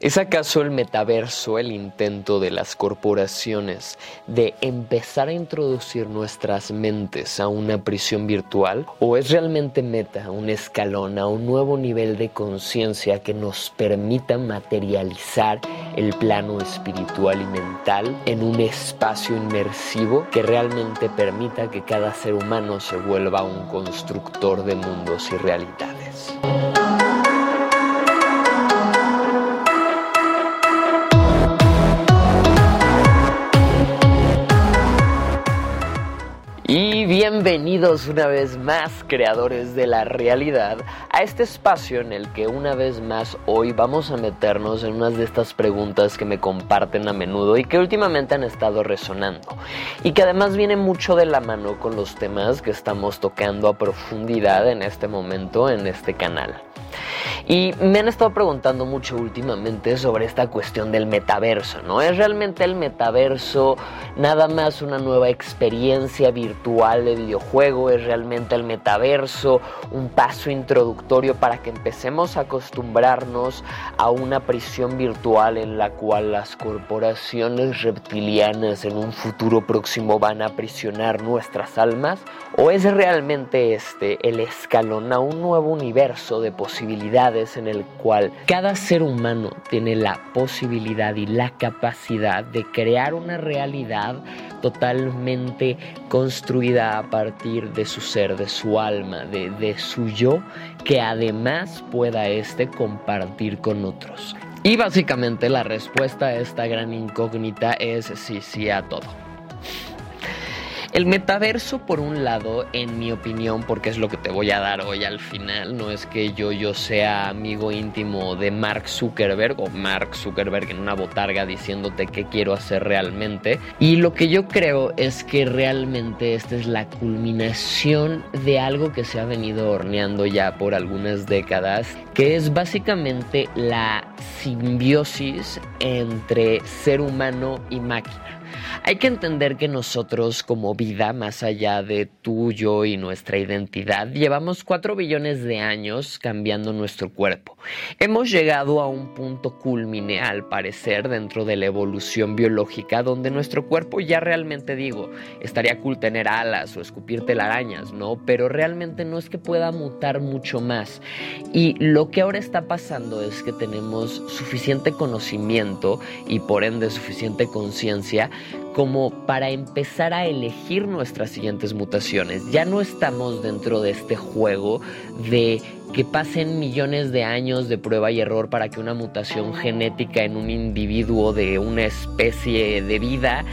¿Es acaso el metaverso el intento de las corporaciones de empezar a introducir nuestras mentes a una prisión virtual? ¿O es realmente meta un escalón a un nuevo nivel de conciencia que nos permita materializar el plano espiritual y mental en un espacio inmersivo que realmente permita que cada ser humano se vuelva un constructor de mundos y realidades? Bienvenidos una vez más, creadores de la realidad, a este espacio en el que una vez más hoy vamos a meternos en unas de estas preguntas que me comparten a menudo y que últimamente han estado resonando. Y que además viene mucho de la mano con los temas que estamos tocando a profundidad en este momento en este canal. Y me han estado preguntando mucho últimamente sobre esta cuestión del metaverso, ¿no? ¿Es realmente el metaverso nada más una nueva experiencia virtual de videojuego? ¿Es realmente el metaverso un paso introductorio para que empecemos a acostumbrarnos a una prisión virtual en la cual las corporaciones reptilianas en un futuro próximo van a aprisionar nuestras almas? ¿O es realmente este el escalón a un nuevo universo de posibilidades en el cual cada ser humano tiene la posibilidad y la capacidad de crear una realidad totalmente construida a partir de su ser, de su alma, de, de su yo, que además pueda este compartir con otros? Y básicamente la respuesta a esta gran incógnita es sí, sí a todo. El metaverso, por un lado, en mi opinión, porque es lo que te voy a dar hoy al final, no es que yo, yo sea amigo íntimo de Mark Zuckerberg o Mark Zuckerberg en una botarga diciéndote qué quiero hacer realmente. Y lo que yo creo es que realmente esta es la culminación de algo que se ha venido horneando ya por algunas décadas, que es básicamente la simbiosis entre ser humano y máquina. Hay que entender que nosotros como vida, más allá de tuyo y nuestra identidad, llevamos 4 billones de años cambiando nuestro cuerpo. Hemos llegado a un punto culmine, al parecer, dentro de la evolución biológica, donde nuestro cuerpo ya realmente digo, estaría cool tener alas o escupir telarañas, ¿no? Pero realmente no es que pueda mutar mucho más. Y lo que ahora está pasando es que tenemos suficiente conocimiento y por ende suficiente conciencia como para empezar a elegir nuestras siguientes mutaciones. Ya no estamos dentro de este juego de que pasen millones de años de prueba y error para que una mutación genética en un individuo de una especie de vida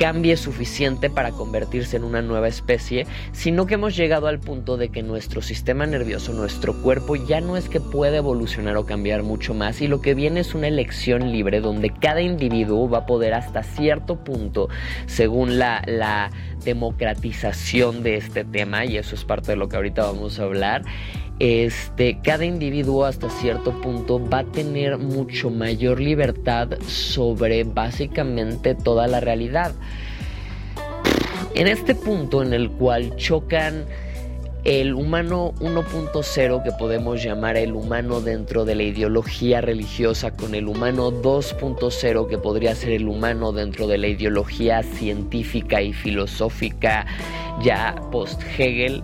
cambie suficiente para convertirse en una nueva especie, sino que hemos llegado al punto de que nuestro sistema nervioso, nuestro cuerpo ya no es que pueda evolucionar o cambiar mucho más y lo que viene es una elección libre donde cada individuo va a poder hasta cierto punto, según la, la democratización de este tema, y eso es parte de lo que ahorita vamos a hablar, este, cada individuo hasta cierto punto va a tener mucho mayor libertad sobre básicamente toda la realidad. En este punto en el cual chocan el humano 1.0 que podemos llamar el humano dentro de la ideología religiosa con el humano 2.0 que podría ser el humano dentro de la ideología científica y filosófica ya post Hegel,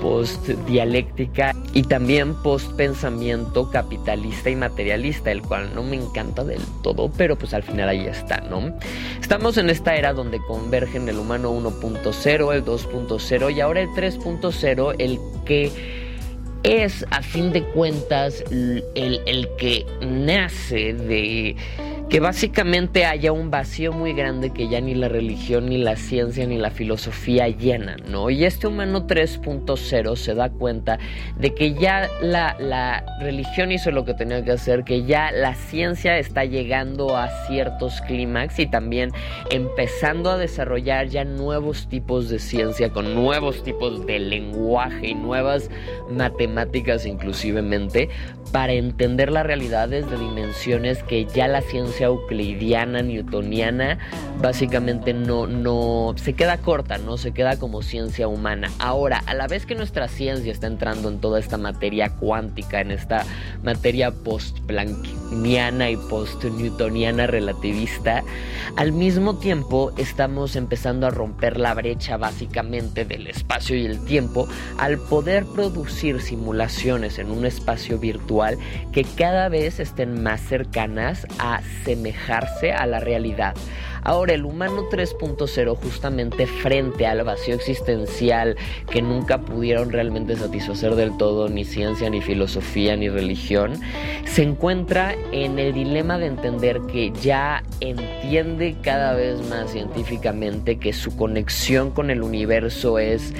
post dialéctica y también post pensamiento capitalista y materialista, el cual no me encanta del todo, pero pues al final ahí está, ¿no? Estamos en esta era donde convergen el humano 1.0, el 2.0 y ahora el 3.0, el que es a fin de cuentas el, el que nace de que básicamente haya un vacío muy grande que ya ni la religión, ni la ciencia, ni la filosofía llenan, ¿no? Y este humano 3.0 se da cuenta de que ya la, la religión hizo lo que tenía que hacer, que ya la ciencia está llegando a ciertos clímax y también empezando a desarrollar ya nuevos tipos de ciencia con nuevos tipos de lenguaje y nuevas matemáticas inclusivemente para entender la realidad desde dimensiones que ya la ciencia ciencia euclidiana, newtoniana, básicamente no, no se queda corta, no se queda como ciencia humana. Ahora, a la vez que nuestra ciencia está entrando en toda esta materia cuántica, en esta materia post-planckiana y post-newtoniana relativista, al mismo tiempo estamos empezando a romper la brecha básicamente del espacio y el tiempo al poder producir simulaciones en un espacio virtual que cada vez estén más cercanas a semejarse a la realidad. Ahora, el humano 3.0 justamente frente al vacío existencial que nunca pudieron realmente satisfacer del todo ni ciencia, ni filosofía, ni religión, se encuentra en el dilema de entender que ya entiende cada vez más científicamente que su conexión con el universo es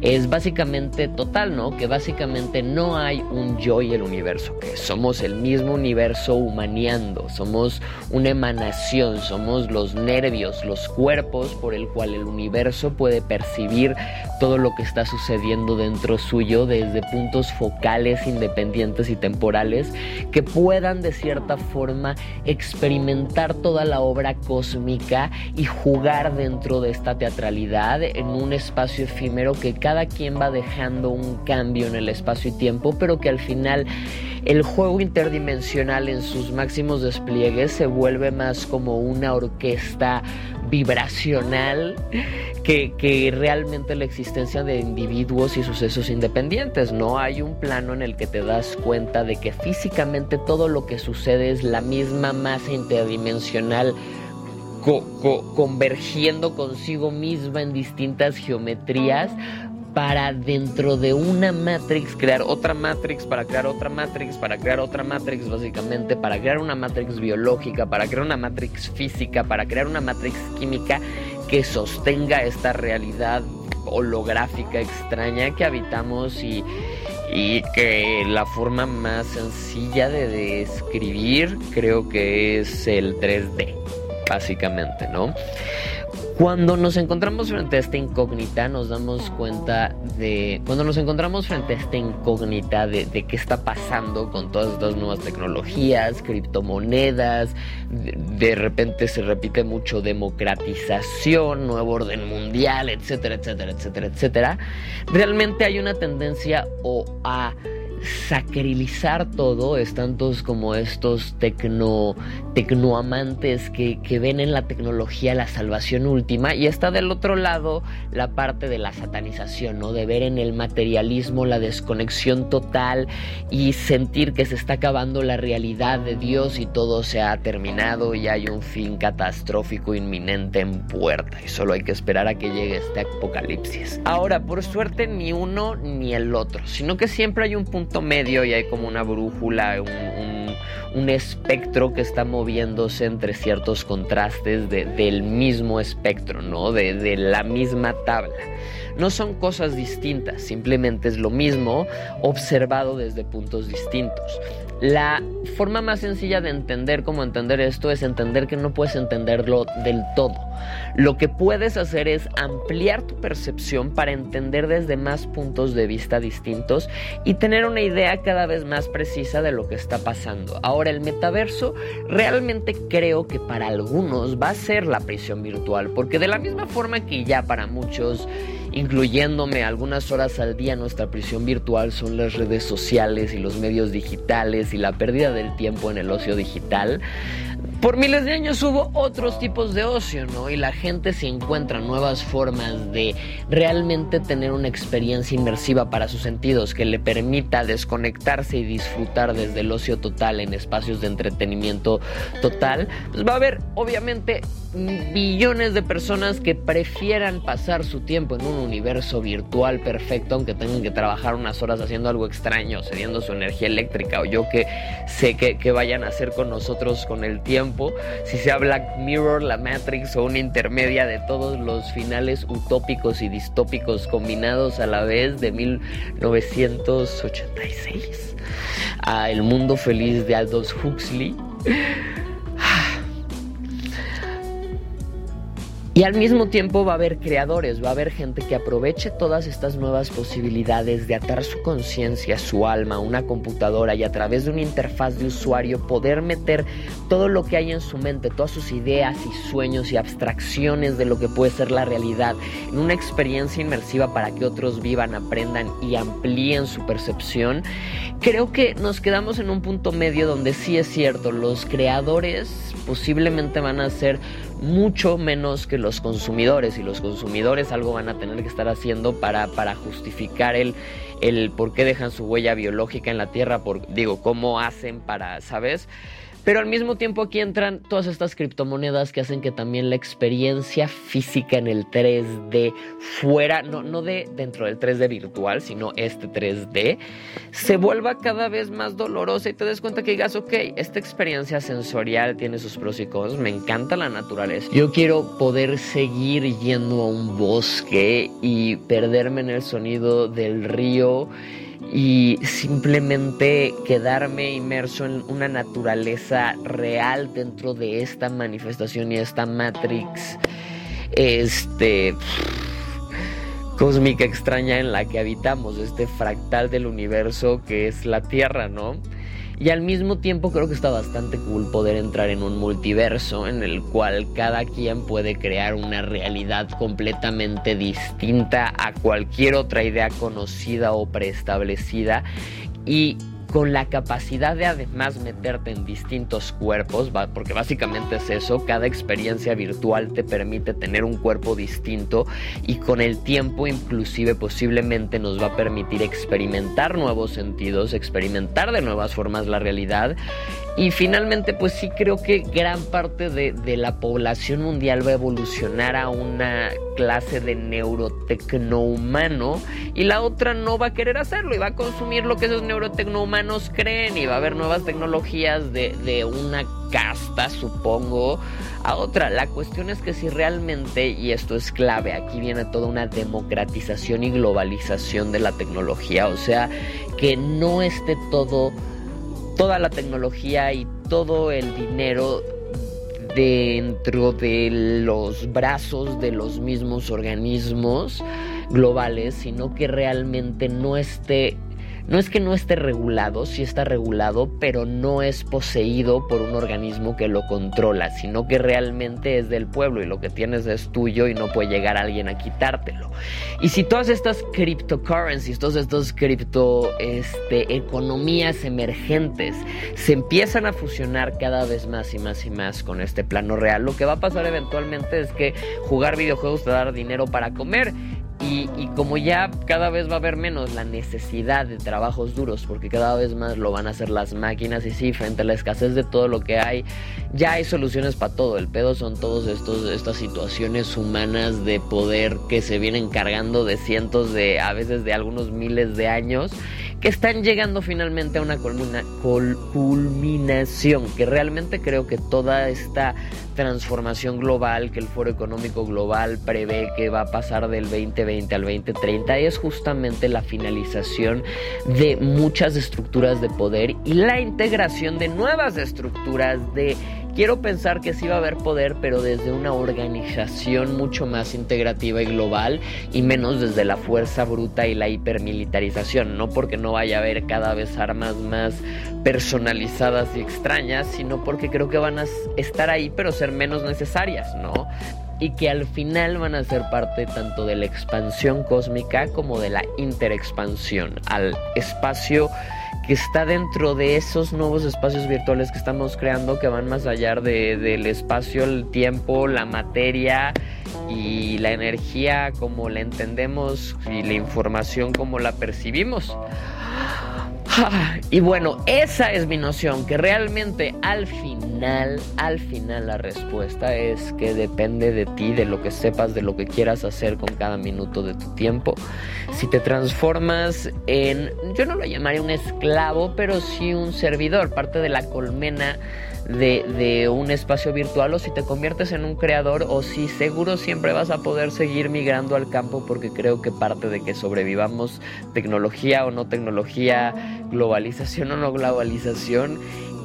es básicamente total, ¿no? Que básicamente no hay un yo y el universo, que somos el mismo universo humaneando, somos una emanación, somos los nervios, los cuerpos por el cual el universo puede percibir todo lo que está sucediendo dentro suyo desde puntos focales independientes y temporales que puedan de cierta forma experimentar toda la obra cósmica y jugar dentro de esta teatralidad en un espacio efímero que cada cada quien va dejando un cambio en el espacio y tiempo, pero que al final el juego interdimensional en sus máximos despliegues se vuelve más como una orquesta vibracional que, que, realmente la existencia de individuos y sucesos independientes. No hay un plano en el que te das cuenta de que físicamente todo lo que sucede es la misma masa interdimensional convergiendo consigo misma en distintas geometrías para dentro de una matrix crear otra matrix, para crear otra matrix, para crear otra matrix básicamente, para crear una matrix biológica, para crear una matrix física, para crear una matrix química que sostenga esta realidad holográfica extraña que habitamos y, y que la forma más sencilla de describir creo que es el 3D, básicamente, ¿no? Cuando nos encontramos frente a esta incógnita, nos damos cuenta de. Cuando nos encontramos frente a esta incógnita de, qué está pasando con todas estas nuevas tecnologías, criptomonedas, de, repente se repite mucho democratización, nuevo orden mundial, etcétera, etcétera, etcétera, etcétera. Realmente hay una tendencia o a sacralizar todo, es tantos como estos tecno, tecnoamantes que, que ven en la tecnología la salvación última y está del otro lado la parte de la satanización, ¿no? de ver en el materialismo la desconexión total y sentir que se está acabando la realidad de Dios y todo se ha terminado y hay un fin catastrófico inminente en puerta y solo hay que esperar a que llegue este apocalipsis. Ahora, por suerte ni uno ni el otro, sino que siempre hay un punto medio y hay como una brújula, un, espectro que está moviéndose entre ciertos contrastes del mismo espectro, ¿no? De, la misma tabla. No son cosas distintas, simplemente es lo mismo observado desde puntos distintos. La forma más sencilla de entender cómo entender esto es entender que no puedes entenderlo del todo. Lo que puedes hacer es ampliar tu percepción para entender desde más puntos de vista distintos y tener una idea cada vez más precisa de lo que está pasando. Ahora, el metaverso realmente creo que para algunos va a ser la prisión virtual, porque de la misma forma que ya para muchos incluyéndome algunas horas al día. Nuestra prisión virtual son las redes sociales y los medios digitales y la pérdida del tiempo en el ocio digital. Por miles de años hubo otros tipos de ocio, ¿no? Y la gente se encuentra nuevas formas de realmente tener una experiencia inmersiva para sus sentidos que le permita desconectarse y disfrutar desde el ocio total en espacios de entretenimiento total. Pues va a haber, obviamente, billones de personas que prefieran pasar su tiempo en un universo virtual perfecto, aunque tengan que trabajar unas horas haciendo algo extraño, cediendo su energía eléctrica, o yo que sé que, que vayan a hacer con nosotros con el tiempo si sea Black Mirror, la Matrix o una intermedia de todos los finales utópicos y distópicos combinados a la vez de 1986 a El mundo feliz de Aldous Huxley. Y al mismo tiempo va a haber creadores, va a haber gente que aproveche todas estas nuevas posibilidades de atar su conciencia, su alma una computadora y a través de una interfaz de usuario poder meter todo lo que hay en su mente, todas sus ideas y sueños y abstracciones de lo que puede ser la realidad en una experiencia inmersiva para que otros vivan, aprendan y amplíen su percepción. Creo que nos quedamos en un punto medio donde sí es cierto, los creadores posiblemente van a ser mucho menos que los consumidores y los consumidores algo van a tener que estar haciendo para, para justificar el, el por qué dejan su huella biológica en la Tierra, por, digo, cómo hacen para, ¿sabes? Pero al mismo tiempo aquí entran todas estas criptomonedas que hacen que también la experiencia física en el 3D fuera, no, no de dentro del 3D virtual, sino este 3D, se vuelva cada vez más dolorosa y te des cuenta que digas, ok, esta experiencia sensorial tiene sus pros y contras, me encanta la naturaleza. Yo quiero poder seguir yendo a un bosque y perderme en el sonido del río y simplemente quedarme inmerso en una naturaleza real dentro de esta manifestación y esta matrix este cósmica extraña en la que habitamos, este fractal del universo que es la Tierra, ¿no? Y al mismo tiempo creo que está bastante cool poder entrar en un multiverso en el cual cada quien puede crear una realidad completamente distinta a cualquier otra idea conocida o preestablecida. Y con la capacidad de además meterte en distintos cuerpos, porque básicamente es eso, cada experiencia virtual te permite tener un cuerpo distinto y con el tiempo inclusive posiblemente nos va a permitir experimentar nuevos sentidos, experimentar de nuevas formas la realidad y finalmente, pues sí creo que gran parte de, la población mundial va a evolucionar a una clase de neurotecnohumano y la otra no va a querer hacerlo y va a consumir lo que esos neurotecnohumanos creen y va a haber nuevas tecnologías de, de una casta, supongo, a otra. La cuestión es que si realmente, y esto es clave, aquí viene toda una democratización y globalización de la tecnología, o sea, que no esté todo toda la tecnología y todo el dinero dentro de los brazos de los mismos organismos globales, sino que realmente no esté no es que no esté regulado, sí está regulado, pero no es poseído por un organismo que lo controla, sino que realmente es del pueblo y lo que tienes es tuyo y no puede llegar alguien a quitártelo. Y si todas estas cryptocurrencies, todas estas cripto este, economías emergentes se empiezan a fusionar cada vez más y más y más con este plano real, lo que va a pasar eventualmente es que jugar videojuegos te va a dar dinero para comer y, como ya cada vez va a haber menos la necesidad de trabajos duros, porque cada vez más lo van a hacer las máquinas, y sí, frente a la escasez de todo lo que hay, ya hay soluciones para todo. El pedo son todas estas situaciones humanas de poder que se vienen cargando de cientos de, a veces de algunos miles de años, que están llegando finalmente a una culminación, que realmente creo que toda esta transformación global que el Foro Económico Global prevé que va a pasar del 2020 al 2030 es justamente la finalización de muchas estructuras de poder y la integración de nuevas estructuras de Quiero pensar que sí va a haber poder, pero desde una organización mucho más integrativa y global y menos desde la fuerza bruta y la hipermilitarización. No porque no vaya a haber cada vez armas más personalizadas y extrañas, sino porque creo que van a estar ahí, pero ser menos necesarias, ¿no? Y que al final van a ser parte tanto de la expansión cósmica como de la interexpansión al espacio que está dentro de esos nuevos espacios virtuales que estamos creando que van más allá de, del espacio, el tiempo, la materia y la energía como la entendemos y la información como la percibimos. Y bueno, esa es mi noción, que realmente al final, al final la respuesta es que depende de ti, de lo que sepas, de lo que quieras hacer con cada minuto de tu tiempo. Si te transformas en, yo no lo llamaría un esclavo, pero sí un servidor, parte de la colmena de, un espacio virtual o si te conviertes en un creador o si seguro siempre vas a poder seguir migrando al campo porque creo que parte de que sobrevivamos tecnología o no tecnología, globalización o no globalización,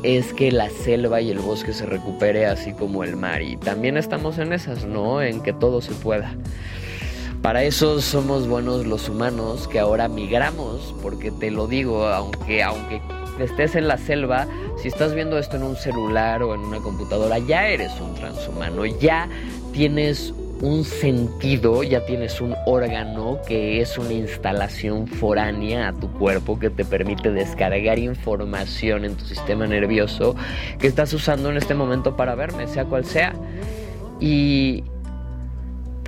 es que la selva y el bosque se recupere así como el mar. Y también estamos en esas, ¿no? En que todo se pueda. Para eso somos buenos los humanos que ahora migramos, porque te lo digo, aunque, aunque estés en la selva, si estás viendo esto en un celular o en una computadora, ya eres un transhumano, ya tienes un sentido, ya tienes un órgano que es una instalación foránea a tu cuerpo que te permite descargar información en tu sistema nervioso que estás usando en este momento para verme, sea cual sea. Y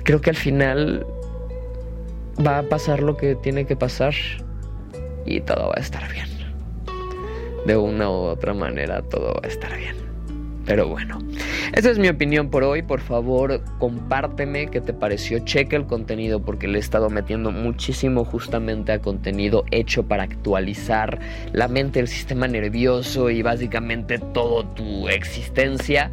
creo que al final va a pasar lo que tiene que pasar y todo va a estar bien. De una u otra manera todo va a estar bien. Pero bueno, esa es mi opinión por hoy. Por favor, compárteme qué te pareció. Cheque el contenido porque le he estado metiendo muchísimo justamente a contenido hecho para actualizar la mente, el sistema nervioso y básicamente toda tu existencia.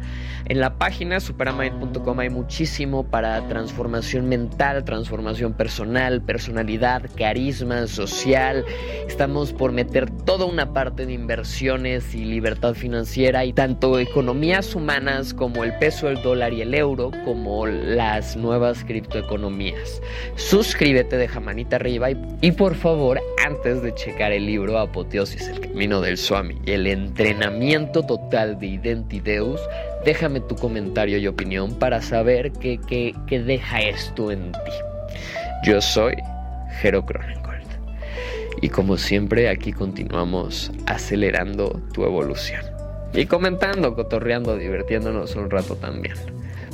En la página superamind.com hay muchísimo para transformación mental, transformación personal, personalidad, carisma social. Estamos por meter toda una parte de inversiones y libertad financiera y tanto economía humanas como el peso, el dólar y el euro, como las nuevas criptoeconomías. Suscríbete, deja manita arriba y, y por favor, antes de checar el libro Apoteosis, el camino del Swami y el entrenamiento total de Identideus, déjame tu comentario y opinión para saber qué, deja esto en ti. Yo soy Jero Cronengold. Y como siempre, aquí continuamos acelerando tu evolución. Y comentando, cotorreando, divirtiéndonos un rato también.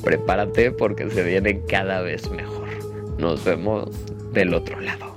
Prepárate porque se viene cada vez mejor. Nos vemos del otro lado.